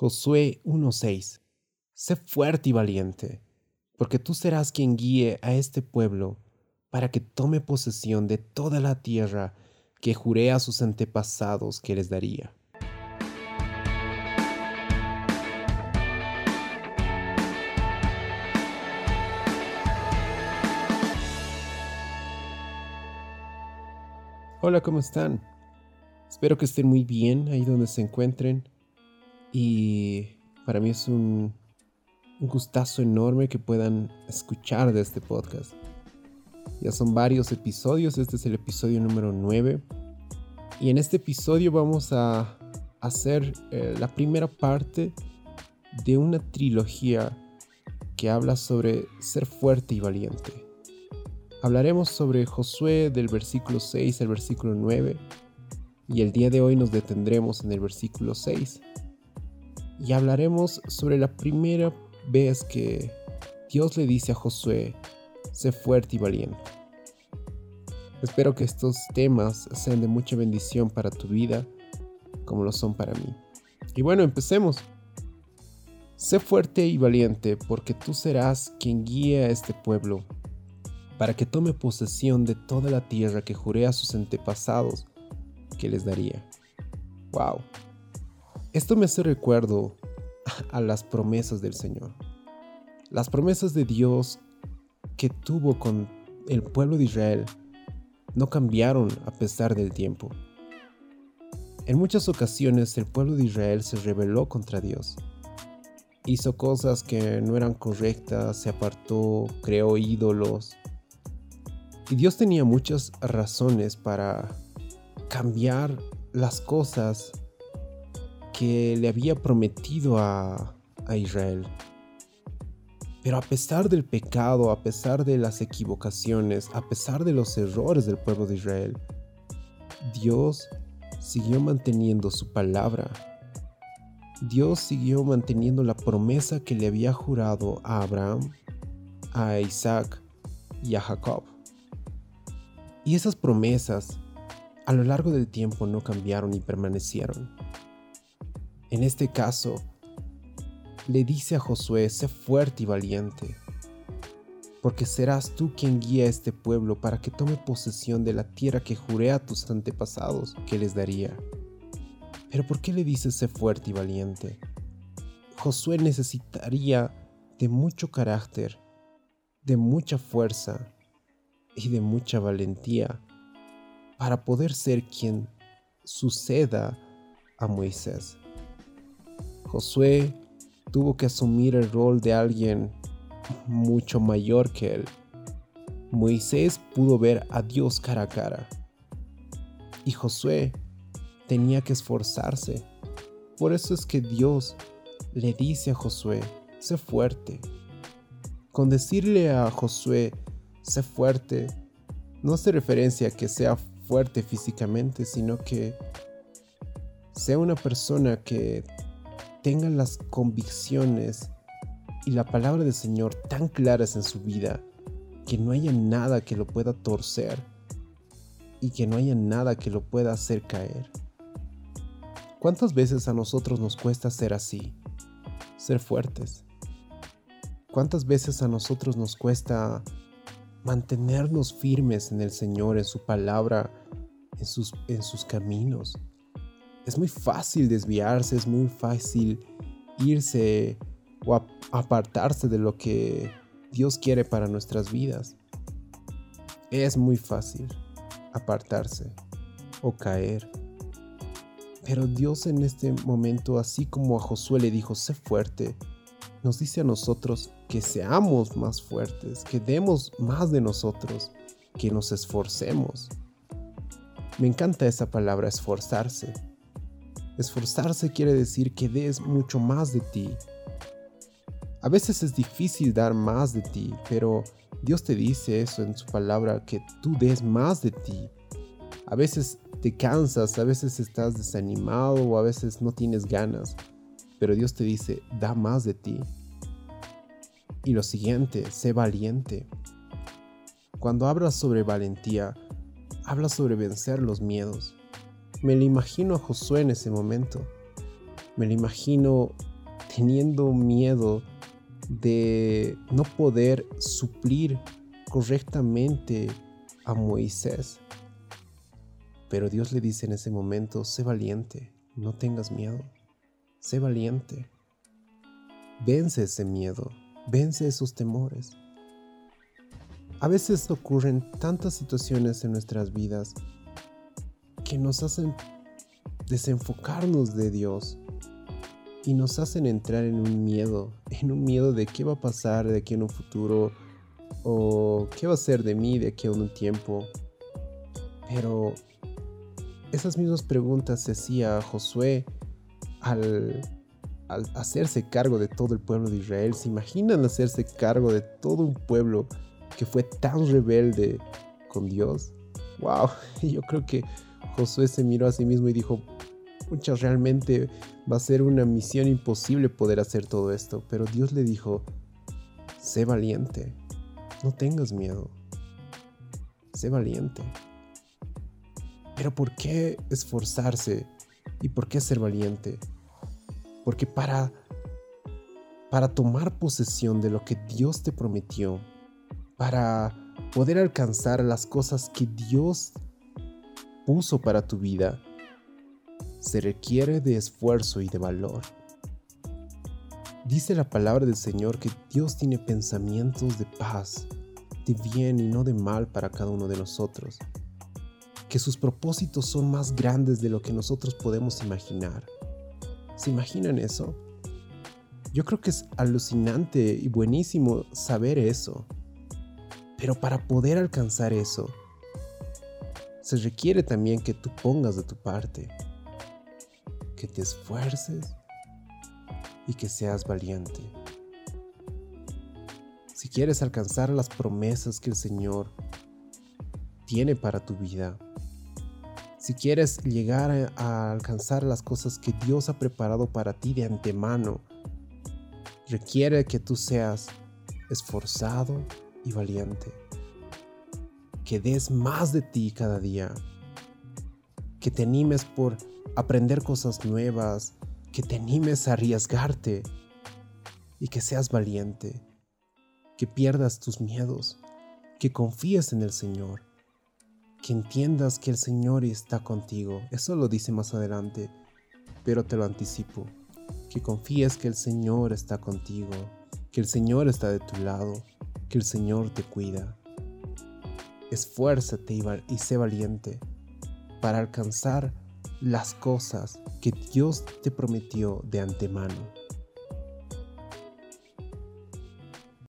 Josué 1.6 Sé fuerte y valiente, porque tú serás quien guíe a este pueblo para que tome posesión de toda la tierra que juré a sus antepasados que les daría. Hola, ¿cómo están? Espero que estén muy bien ahí donde se encuentren. Y para mí es un, gustazo enorme que puedan escuchar de este podcast. Ya son varios episodios, este es el episodio número 9. Y en este episodio vamos a hacer eh, la primera parte de una trilogía que habla sobre ser fuerte y valiente. Hablaremos sobre Josué del versículo 6 al versículo 9 y el día de hoy nos detendremos en el versículo 6 y hablaremos sobre la primera vez que Dios le dice a Josué, sé fuerte y valiente. Espero que estos temas sean de mucha bendición para tu vida, como lo son para mí. Y bueno, empecemos. Sé fuerte y valiente, porque tú serás quien guíe a este pueblo, para que tome posesión de toda la tierra que juré a sus antepasados que les daría. Wow. Esto me hace recuerdo a las promesas del Señor. Las promesas de Dios que tuvo con el pueblo de Israel no cambiaron a pesar del tiempo. En muchas ocasiones el pueblo de Israel se rebeló contra Dios. Hizo cosas que no eran correctas, se apartó, creó ídolos. Y Dios tenía muchas razones para cambiar las cosas que le había prometido a, Israel. Pero a pesar del pecado, a pesar de las equivocaciones, a pesar de los errores del pueblo de Israel, Dios siguió manteniendo su palabra. Dios siguió manteniendo la promesa que le había jurado a Abraham, a Isaac y a Jacob. Y esas promesas a lo largo del tiempo no cambiaron y permanecieron. En este caso, le dice a Josué, sé fuerte y valiente, porque serás tú quien guía a este pueblo para que tome posesión de la tierra que juré a tus antepasados que les daría. Pero ¿por qué le dice sé fuerte y valiente? Josué necesitaría de mucho carácter, de mucha fuerza y de mucha valentía para poder ser quien suceda a Moisés. Josué tuvo que asumir el rol de alguien mucho mayor que él. Moisés pudo ver a Dios cara a cara. Y Josué tenía que esforzarse. Por eso es que Dios le dice a Josué, sé fuerte. Con decirle a Josué, sé fuerte, no hace referencia a que sea fuerte físicamente, sino que sea una persona que tengan las convicciones y la palabra del Señor tan claras en su vida que no haya nada que lo pueda torcer y que no haya nada que lo pueda hacer caer. ¿Cuántas veces a nosotros nos cuesta ser así? Ser fuertes. ¿Cuántas veces a nosotros nos cuesta mantenernos firmes en el Señor, en su palabra, en sus, en sus caminos? Es muy fácil desviarse, es muy fácil irse o apartarse de lo que Dios quiere para nuestras vidas. Es muy fácil apartarse o caer. Pero Dios en este momento, así como a Josué le dijo, sé fuerte, nos dice a nosotros que seamos más fuertes, que demos más de nosotros, que nos esforcemos. Me encanta esa palabra, esforzarse Esforzarse quiere decir que des mucho más de ti. A veces es difícil dar más de ti, pero Dios te dice eso en su palabra, que tú des más de ti. A veces te cansas, a veces estás desanimado o a veces no tienes ganas, pero Dios te dice, da más de ti. Y lo siguiente, sé valiente. Cuando hablas sobre valentía, hablas sobre vencer los miedos. Me lo imagino a Josué en ese momento. Me lo imagino teniendo miedo de no poder suplir correctamente a Moisés. Pero Dios le dice en ese momento, sé valiente, no tengas miedo, sé valiente. Vence ese miedo, vence esos temores. A veces ocurren tantas situaciones en nuestras vidas que nos hacen desenfocarnos de Dios y nos hacen entrar en un miedo, en un miedo de qué va a pasar de aquí en un futuro o qué va a ser de mí de aquí a un tiempo. Pero esas mismas preguntas se hacía Josué al, al hacerse cargo de todo el pueblo de Israel. ¿Se imaginan hacerse cargo de todo un pueblo que fue tan rebelde con Dios? ¡Wow! Yo creo que Josué se miró a sí mismo y dijo, pucha, realmente va a ser una misión imposible poder hacer todo esto. Pero Dios le dijo, sé valiente, no tengas miedo, sé valiente. Pero ¿por qué esforzarse y por qué ser valiente? Porque para para tomar posesión de lo que Dios te prometió, para poder alcanzar las cosas que Dios puso para tu vida, se requiere de esfuerzo y de valor. Dice la palabra del Señor que Dios tiene pensamientos de paz, de bien y no de mal para cada uno de nosotros, que sus propósitos son más grandes de lo que nosotros podemos imaginar. ¿Se imaginan eso? Yo creo que es alucinante y buenísimo saber eso. Pero para poder alcanzar eso, se requiere también que tú pongas de tu parte, que te esfuerces y que seas valiente. Si quieres alcanzar las promesas que el Señor tiene para tu vida, si quieres llegar a, alcanzar las cosas que Dios ha preparado para ti de antemano, requiere que tú seas esforzado y valiente que des más de ti cada día, que te animes por aprender cosas nuevas, que te animes a arriesgarte y que seas valiente, que pierdas tus miedos, que confíes en el Señor, que entiendas que el Señor está contigo. Eso lo dice más adelante, pero te lo anticipo, que confíes que el Señor está contigo, que el Señor está de tu lado, que el Señor te cuida esfuérzate y sé valiente para alcanzar las cosas que Dios te prometió de antemano.